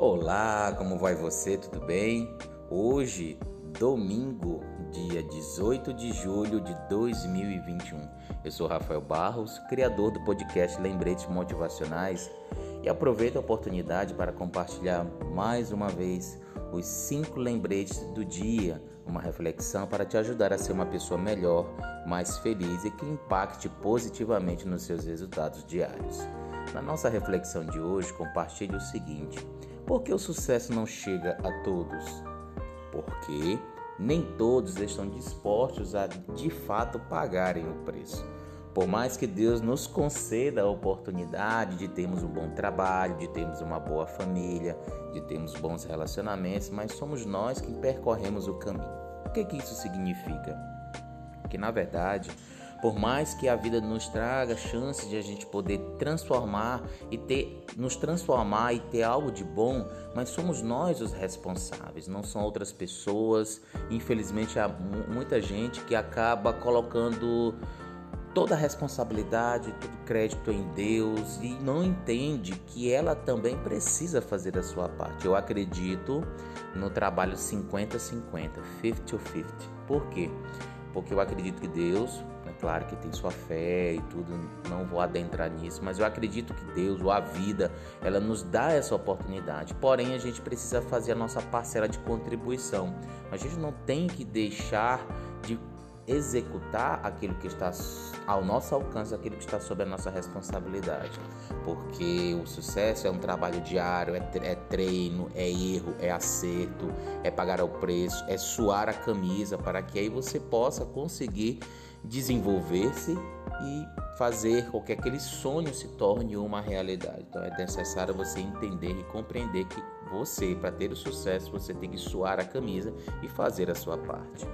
Olá, como vai você? Tudo bem? Hoje, domingo, dia 18 de julho de 2021. Eu sou Rafael Barros, criador do podcast Lembretes Motivacionais e aproveito a oportunidade para compartilhar mais uma vez os cinco lembretes do dia, uma reflexão para te ajudar a ser uma pessoa melhor, mais feliz e que impacte positivamente nos seus resultados diários. Na nossa reflexão de hoje, compartilhe o seguinte: por que o sucesso não chega a todos? Porque nem todos estão dispostos a de fato pagarem o preço. Por mais que Deus nos conceda a oportunidade de termos um bom trabalho, de termos uma boa família, de termos bons relacionamentos, mas somos nós que percorremos o caminho. O que, que isso significa? Que na verdade por mais que a vida nos traga chances de a gente poder transformar e ter, nos transformar e ter algo de bom, mas somos nós os responsáveis, não são outras pessoas. Infelizmente há muita gente que acaba colocando toda a responsabilidade, todo crédito em Deus e não entende que ela também precisa fazer a sua parte. Eu acredito no trabalho 50-50, 50-50. Por quê? Porque eu acredito que Deus é claro que tem sua fé e tudo, não vou adentrar nisso, mas eu acredito que Deus ou a vida, ela nos dá essa oportunidade. Porém, a gente precisa fazer a nossa parcela de contribuição. A gente não tem que deixar de executar aquilo que está ao nosso alcance, aquilo que está sob a nossa responsabilidade. Porque o sucesso é um trabalho diário, é, é treino, é erro, é acerto, é pagar o preço, é suar a camisa para que aí você possa conseguir desenvolver-se e fazer com que aquele sonho se torne uma realidade. Então é necessário você entender e compreender que você, para ter o sucesso, você tem que suar a camisa e fazer a sua parte.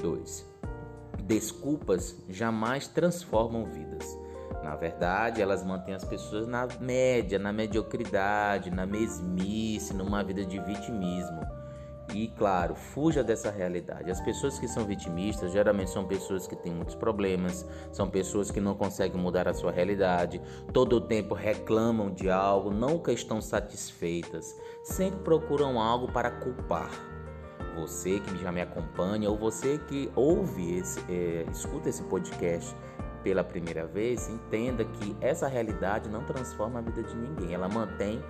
2. Desculpas jamais transformam vidas. Na verdade, elas mantêm as pessoas na média, na mediocridade, na mesmice, numa vida de vitimismo. E claro, fuja dessa realidade. As pessoas que são vitimistas geralmente são pessoas que têm muitos problemas, são pessoas que não conseguem mudar a sua realidade, todo o tempo reclamam de algo, nunca estão satisfeitas, sempre procuram algo para culpar. Você que já me acompanha ou você que ouve esse, é, escuta esse podcast pela primeira vez, entenda que essa realidade não transforma a vida de ninguém, ela mantém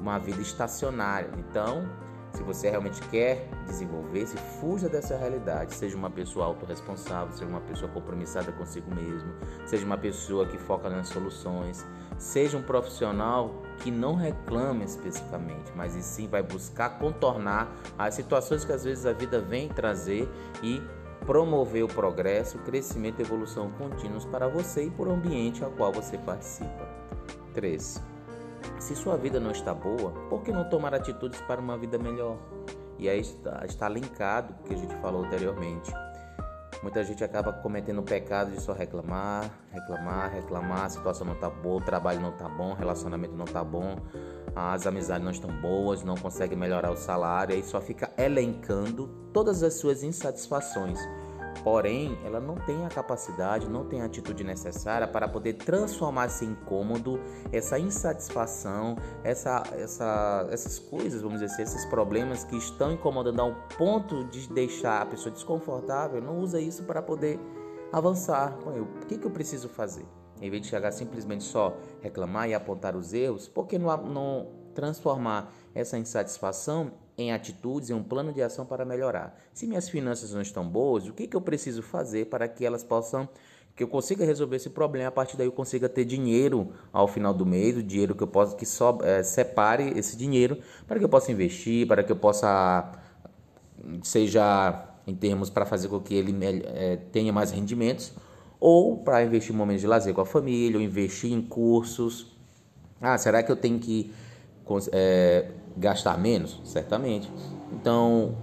uma vida estacionária. Então, se você realmente quer desenvolver-se, fuja dessa realidade. Seja uma pessoa autorresponsável, seja uma pessoa compromissada consigo mesmo, seja uma pessoa que foca nas soluções, seja um profissional que não reclama especificamente, mas e sim vai buscar contornar as situações que às vezes a vida vem trazer e promover o progresso, o crescimento e evolução contínuos para você e para o ambiente ao qual você participa. 3. Se sua vida não está boa, por que não tomar atitudes para uma vida melhor? E aí está, está linkado o que a gente falou anteriormente. Muita gente acaba cometendo o pecado de só reclamar, reclamar, reclamar, a situação não está boa, o trabalho não está bom, o relacionamento não está bom, as amizades não estão boas, não consegue melhorar o salário, aí só fica elencando todas as suas insatisfações Porém, ela não tem a capacidade, não tem a atitude necessária para poder transformar esse incômodo, essa insatisfação, essa, essa, essas coisas, vamos dizer assim, esses problemas que estão incomodando ao ponto de deixar a pessoa desconfortável, não usa isso para poder avançar. O que, que eu preciso fazer? Em vez de chegar simplesmente só reclamar e apontar os erros, por que não, não transformar essa insatisfação em atitudes e um plano de ação para melhorar. Se minhas finanças não estão boas, o que, que eu preciso fazer para que elas possam que eu consiga resolver esse problema, a partir daí eu consiga ter dinheiro ao final do mês, o dinheiro que eu possa que só é, separe esse dinheiro para que eu possa investir, para que eu possa seja em termos para fazer com que ele é, tenha mais rendimentos ou para investir em momentos de lazer com a família, ou investir em cursos. Ah, será que eu tenho que é, gastar menos? Certamente. Então,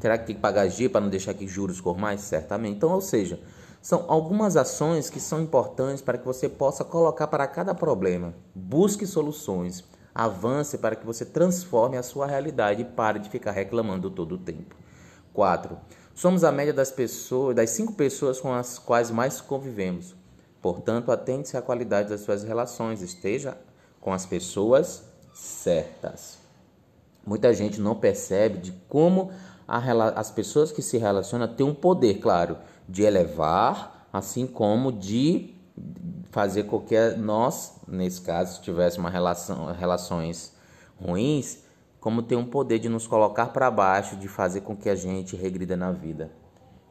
será que tem que pagar G para não deixar que juros mais? Certamente. Então, ou seja, são algumas ações que são importantes para que você possa colocar para cada problema. Busque soluções. Avance para que você transforme a sua realidade e pare de ficar reclamando todo o tempo. 4. Somos a média das pessoas, das cinco pessoas com as quais mais convivemos. Portanto, atente-se à qualidade das suas relações, esteja com as pessoas certas. Muita gente não percebe de como a, as pessoas que se relacionam têm um poder, claro, de elevar, assim como de fazer com que nós, nesse caso, se tivéssemos uma relação, relações ruins, como tem um poder de nos colocar para baixo, de fazer com que a gente regrida na vida.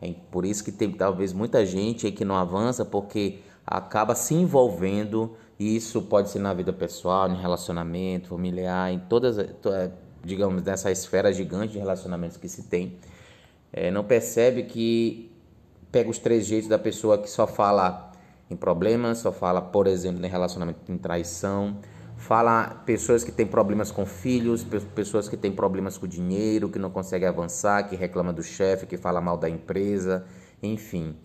É por isso que tem talvez muita gente aí que não avança porque acaba se envolvendo, e isso pode ser na vida pessoal, em relacionamento, familiar, em todas, digamos, nessa esfera gigante de relacionamentos que se tem. É, não percebe que pega os três jeitos da pessoa que só fala em problemas, só fala, por exemplo, em relacionamento em traição, fala pessoas que têm problemas com filhos, pessoas que têm problemas com dinheiro, que não conseguem avançar, que reclama do chefe, que fala mal da empresa, enfim.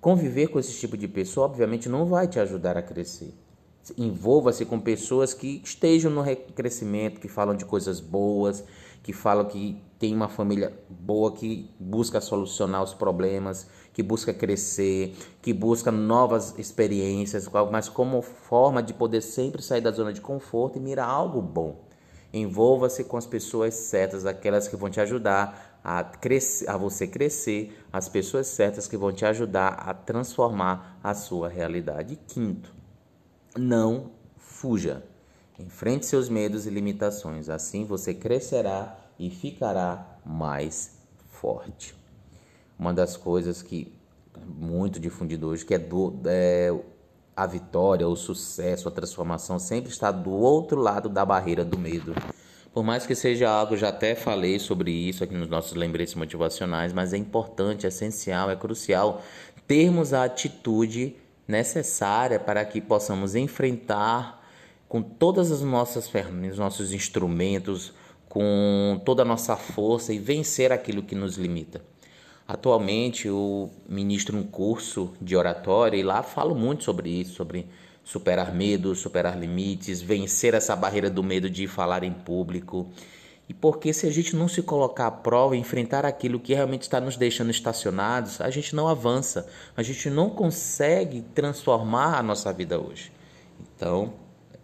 Conviver com esse tipo de pessoa, obviamente, não vai te ajudar a crescer. Envolva-se com pessoas que estejam no crescimento, que falam de coisas boas, que falam que tem uma família boa, que busca solucionar os problemas, que busca crescer, que busca novas experiências, mas como forma de poder sempre sair da zona de conforto e mirar algo bom. Envolva-se com as pessoas certas, aquelas que vão te ajudar a, crescer, a você crescer, as pessoas certas que vão te ajudar a transformar a sua realidade. quinto, não fuja. Enfrente seus medos e limitações, assim você crescerá e ficará mais forte. Uma das coisas que muito difundido hoje, que é, do, é a vitória, o sucesso, a transformação sempre está do outro lado da barreira do medo. Por mais que seja algo, já até falei sobre isso aqui nos nossos lembretes motivacionais, mas é importante, é essencial, é crucial termos a atitude necessária para que possamos enfrentar com todas as nossas ferramentas, nossos instrumentos, com toda a nossa força e vencer aquilo que nos limita. Atualmente eu ministro um curso de oratória e lá falo muito sobre isso, sobre superar medos, superar limites, vencer essa barreira do medo de falar em público. E porque se a gente não se colocar à prova e enfrentar aquilo que realmente está nos deixando estacionados, a gente não avança, a gente não consegue transformar a nossa vida hoje. Então,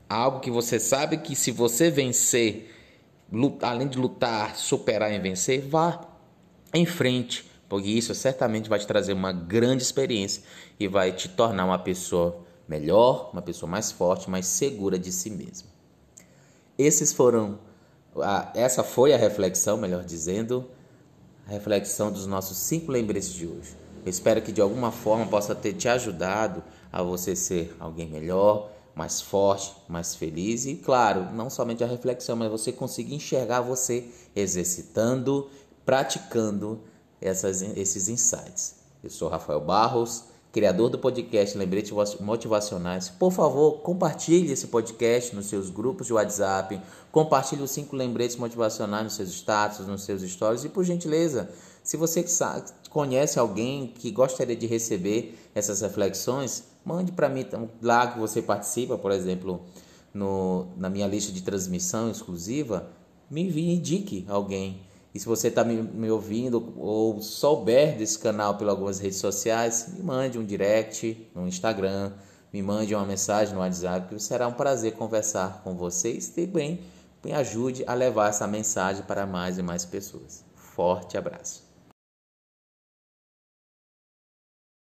algo que você sabe que se você vencer, lutar, além de lutar, superar e vencer, vá em frente, porque isso certamente vai te trazer uma grande experiência e vai te tornar uma pessoa melhor, uma pessoa mais forte, mais segura de si mesma. Esses foram a, essa foi a reflexão, melhor dizendo, a reflexão dos nossos cinco lembretes de hoje. Eu espero que de alguma forma possa ter te ajudado a você ser alguém melhor, mais forte, mais feliz e, claro, não somente a reflexão, mas você conseguir enxergar você exercitando, praticando essas, esses insights. Eu sou Rafael Barros criador do podcast Lembretes Motivacionais. Por favor, compartilhe esse podcast nos seus grupos de WhatsApp, compartilhe os cinco lembretes motivacionais nos seus status, nos seus stories e, por gentileza, se você conhece alguém que gostaria de receber essas reflexões, mande para mim lá que você participa, por exemplo, no, na minha lista de transmissão exclusiva, me envie, indique alguém e se você está me, me, ouvindo ou souber desse canal pelas algumas redes sociais, me mande um direct no Instagram, me mande uma mensagem no WhatsApp, que será um prazer conversar com vocês e também me ajude a levar essa mensagem para mais e mais pessoas. Forte abraço.